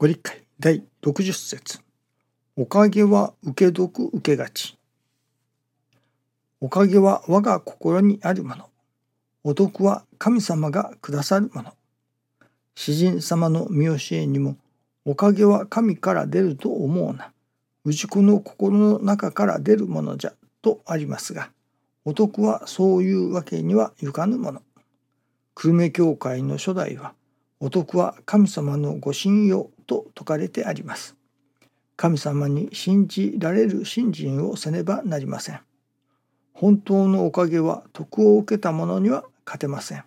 ご理解第60節おかげは受け得受けがち。おかげは我が心にあるもの。お得は神様がくださるもの。詩人様の見教えにも、おかげは神から出ると思うな。氏子の心の中から出るものじゃとありますが、お得はそういうわけにはいかぬもの。久留米教会の初代は、お得は神様のご信用と説かれてあります。神様に信じられる信心をせねばなりません。本当のおかげは徳を受けた者には勝てません。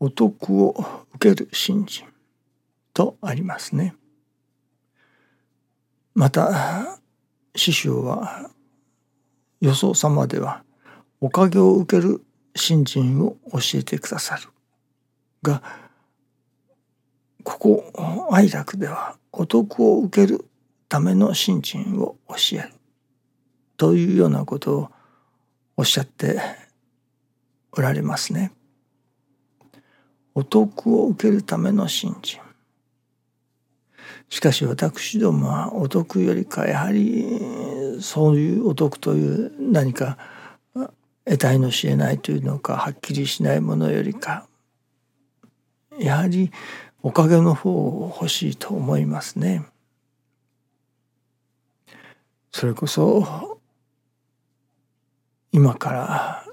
お得を受ける信心とありますね。また師匠は予想様ではおかげを受ける信心を教えてくださるがここ愛楽ではお得を受けるための信心を教えるというようなことをおっしゃっておられますね。お得を受けるための信心。しかし私どもはお得よりかやはりそういうお得という何か得体の知れないというのかはっきりしないものよりかやはりおかげの方を欲しいと思いますね。それこそ今から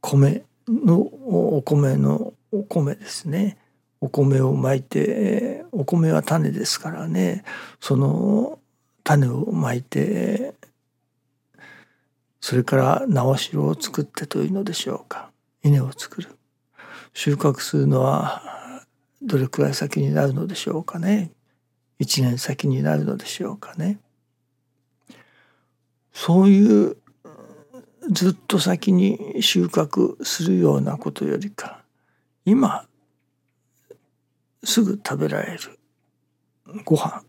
米のお米のお米ですねお米をまいてお米は種ですからねその種をまいてそれから直しを作ってというのでしょうか。稲を作る。収穫するのはどれくらい先になるのでしょうかね。一年先になるのでしょうかね。そういうずっと先に収穫するようなことよりか今すぐ食べられるご飯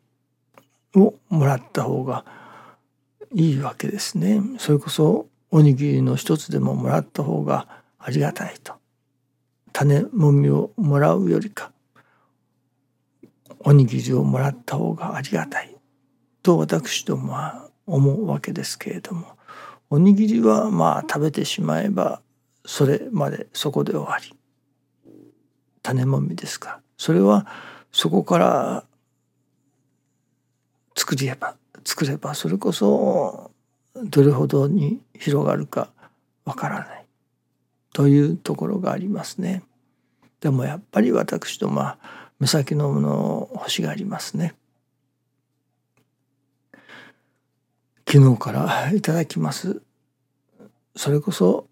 をもらった方がいいわけですね。それこそおにぎりの一つでももらった方がありがたいと。種もみをもらうよりかおにぎりをもらった方がありがたいと私どもは思うわけですけれどもおにぎりはまあ食べてしまえばそれまでそこで終わり種もみですかそれはそこから作れば作ればそれこそどれほどに広がるかわからないというところがありますね。でもやっぱり私どもは目先のものを欲しがりますね。昨日から いただきます。それこそ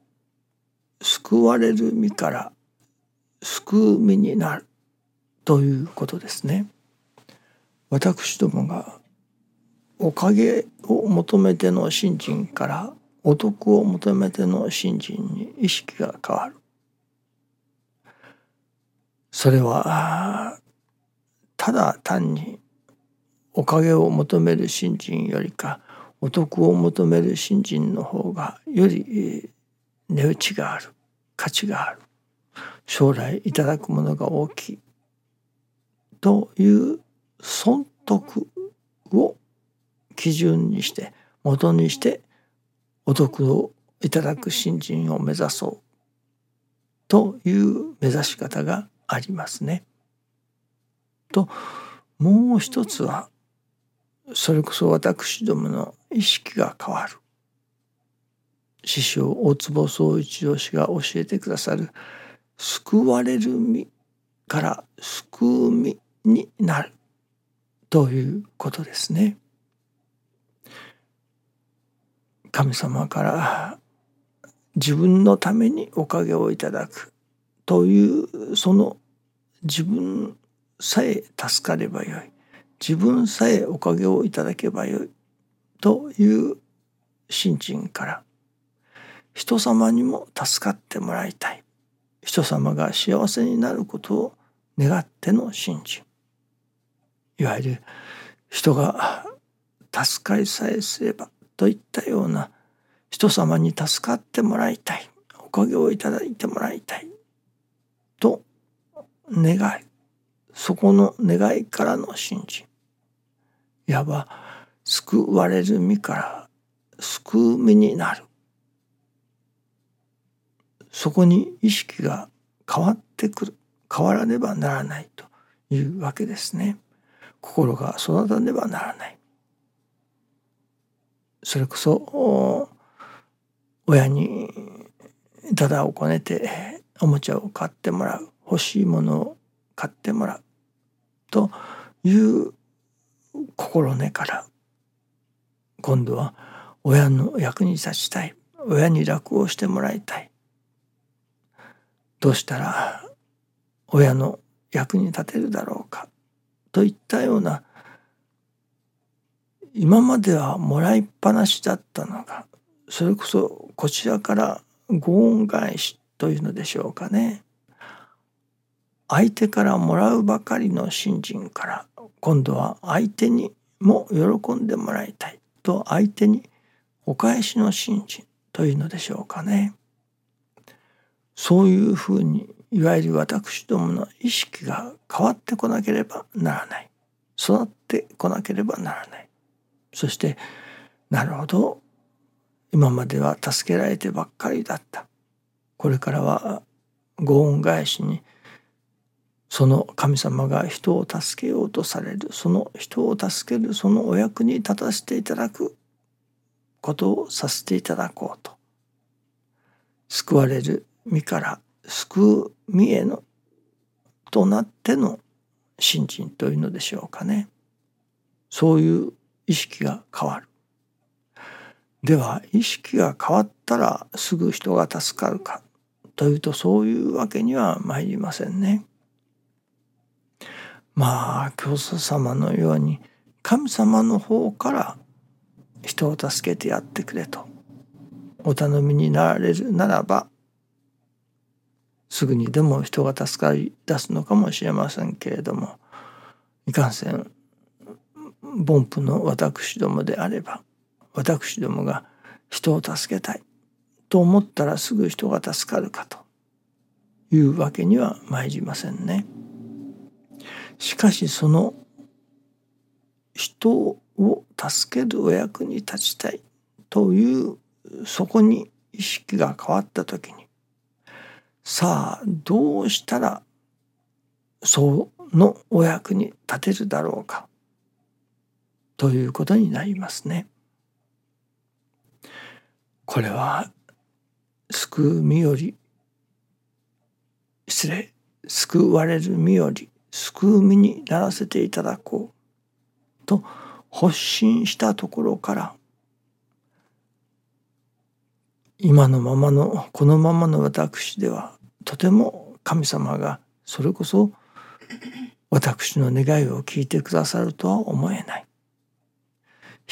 救われる身から救う身になるということですね。私どもがおかげを求めての信心からお得を求めての信心に意識が変わる。それはただ単におかげを求める信心よりかお得を求める信心の方がより値打ちがある。価値がある。将来いただくものが大きい。という損得を基準にして元にしてお得をいただく信心を目指そうという目指し方がありますね。ともう一つはそれこそ私どもの意識が変わる師匠大坪宗一郎氏が教えてくださる救われる身から救う身になるということですね。神様から自分のためにおかげをいただくというその自分さえ助かればよい。自分さえおかげをいただけばよい。という信心から人様にも助かってもらいたい。人様が幸せになることを願っての信心。いわゆる人が助かりさえすればといったような人様に助かってもらいたい。おかげをいただいてもらいたい。と願い。そこの願いからの信心いわば救われる身から救う身になる。そこに意識が変わってくる。変わらねばならないというわけですね。心が育たねばならない。それこそ親にだだをこねておもちゃを買ってもらう欲しいものを買ってもらうという心根から今度は親の役に立ちたい親に楽をしてもらいたい。どうしたら親の役に立てるだろうかといったような今まではもらいっぱなしだったのがそれこそこちらからご恩返しというのでしょうかね。相手からもらうばかりの信心から今度は相手にも喜んでもらいたいと相手にお返しの信心というのでしょうかね。そういうふうにいわゆる私どもの意識が変わってこなければならない。育ってこなければならない。そしてなるほど。今までは助けられてばっかりだった。これからはご恩返しにその神様が人を助けようとされるその人を助けるそのお役に立たせていただくことをさせていただこうと。救われる身から救う身へのとなっての信心というのでしょうかね。そういう意識が変わるでは意識が変わったらすぐ人が助かるかというとそういうわけには参りませんね。まあ教祖様のように神様の方から人を助けてやってくれとお頼みになられるならばすぐにでも人が助かり出すのかもしれませんけれどもいかんせん凡夫の私どもであれば私どもが人を助けたいと思ったらすぐ人が助かるかというわけには参りませんね。しかしその人を助けるお役に立ちたいというそこに意識が変わった時にさあどうしたらそのお役に立てるだろうかということになりますね。これは救う身より失礼救われる身より救う身にならせていただこうと発信したところから今のままのこのままの私ではとても神様がそれこそ私の願いを聞いてくださるとは思えない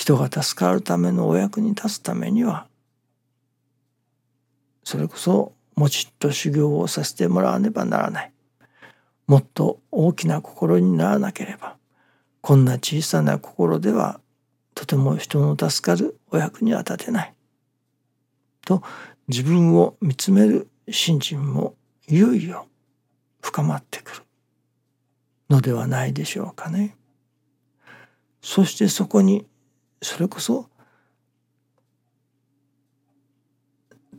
人が助かるためのお役に立つためにはそれこそもちっと修行をさせてもらわねばならない。もっと大きな心にならなければこんな小さな心ではとても人の助かるお役には立てない。と自分を見つめる信心もいよいよ深まってくる。のではないでしょうかね。そしてそこにそれこそ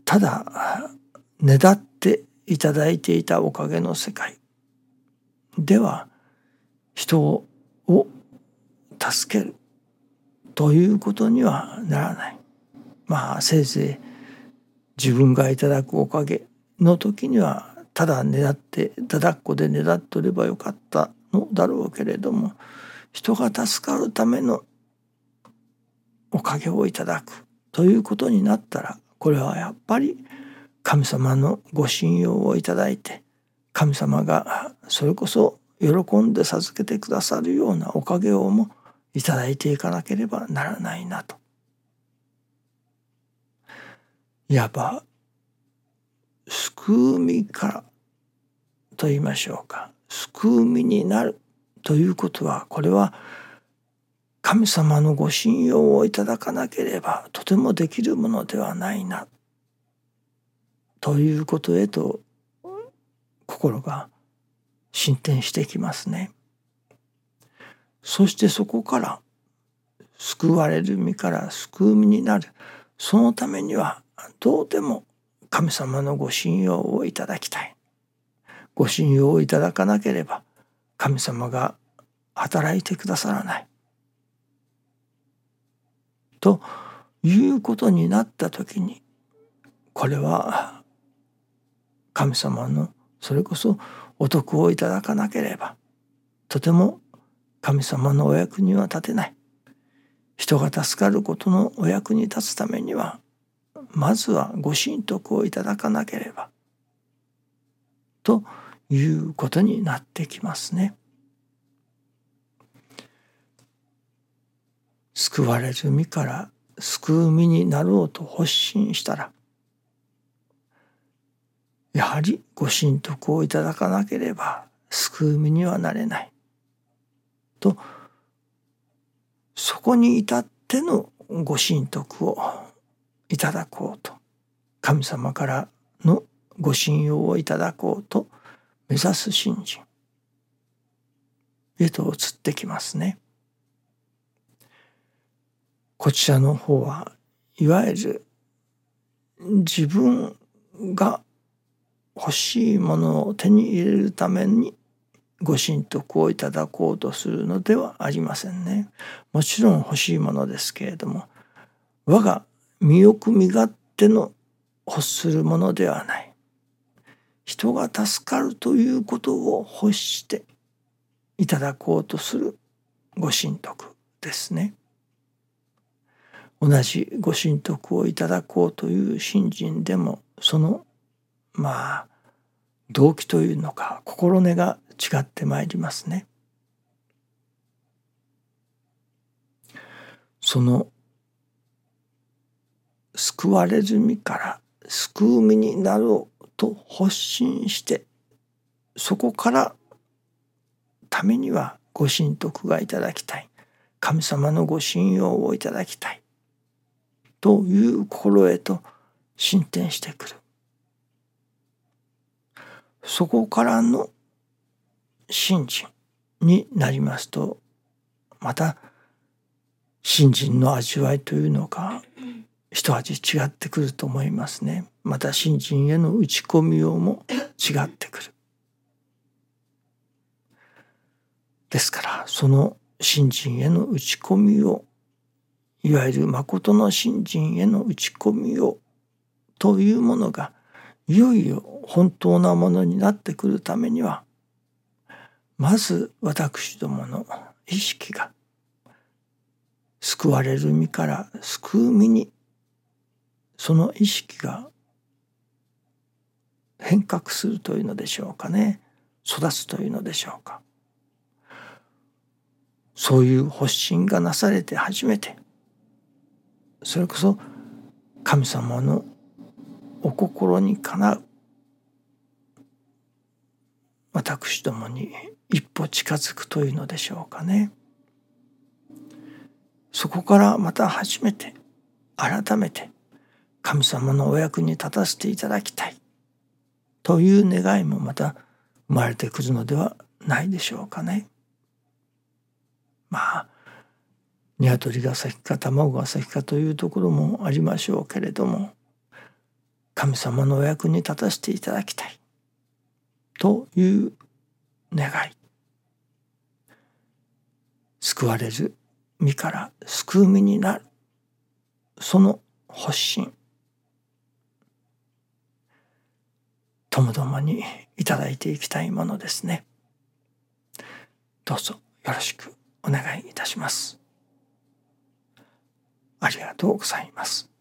ただねだっていただいていたおかげの世界では人を助けるということにはならない。まあせいぜい自分がいただくおかげの時にはただねだってだだっこでねだっとればよかったのだろうけれども人が助かるためのおかげをいただくということになったらこれはやっぱり神様のご信用をいただいて神様がそれこそ喜んで授けてくださるようなおかげをもいただいていかなければならないなと。いわば救う身からと言いましょうか救う身になるということはこれは神様のご信用をいただかなければとてもできるものではないなということへと心が進展してきますね。そしてそこから救われる身から救う身になるそのためにはどうでも神様のご信用をいただきたい。ご信用をいただかなければ神様が働いてくださらない。ということになった時にこれは神様のそれこそお得をいただかなければとても神様のお役には立てない人が助かることのお役に立つためにはまずはご神徳をいただかなければということになってきますね。救われる身から救う身になろうと発信したらやはりご神徳をいただかなければ救う身にはなれない。とそこに至ってのご神徳をいただこうと。神様からのご信用をいただこうと目指す信心。へと移ってきますね。こちらの方はいわゆる自分が欲しいものを手に入れるためにご神徳をいただこうとするのではありませんね。もちろん欲しいものですけれども我が身欲身勝手の欲するものではない。人が助かるということを欲していただこうとするご神徳ですね。同じご神徳をいただこうという信心でもそのまあ動機というのか心根が違ってまいりますね。その救われる身から救う身になろうと発信してそこからためにはご神徳がいただきたい神様のご信用をいただきたいという心へと進展してくる。そこからの信心になりますとまた信心の味わいというのが一味違ってくると思いますね。また信心への打ち込みようも違ってくる。ですからその信心への打ち込みをいわゆる誠の信心への打ち込みをというものがいよいよ本当なものになってくるためにはまず私どもの意識が救われる身から救う身にその意識が変革するというのでしょうかね。育つというのでしょうかそういう発信がなされて初めてそれこそ神様のお心にかなう私どもに一歩近づくというのでしょうかね。そこからまた初めて改めて神様のお役に立たせていただきたいという願いもまた生まれてくるのではないでしょうかね。まあ鶏が先か卵が先かというところもありましょうけれども神様のお役に立たせていただきたい。という願い。救われる身から救う身になる。その発信。ともどもにいただいていきたいものですね。どうぞよろしくお願いいたします。ありがとうございます。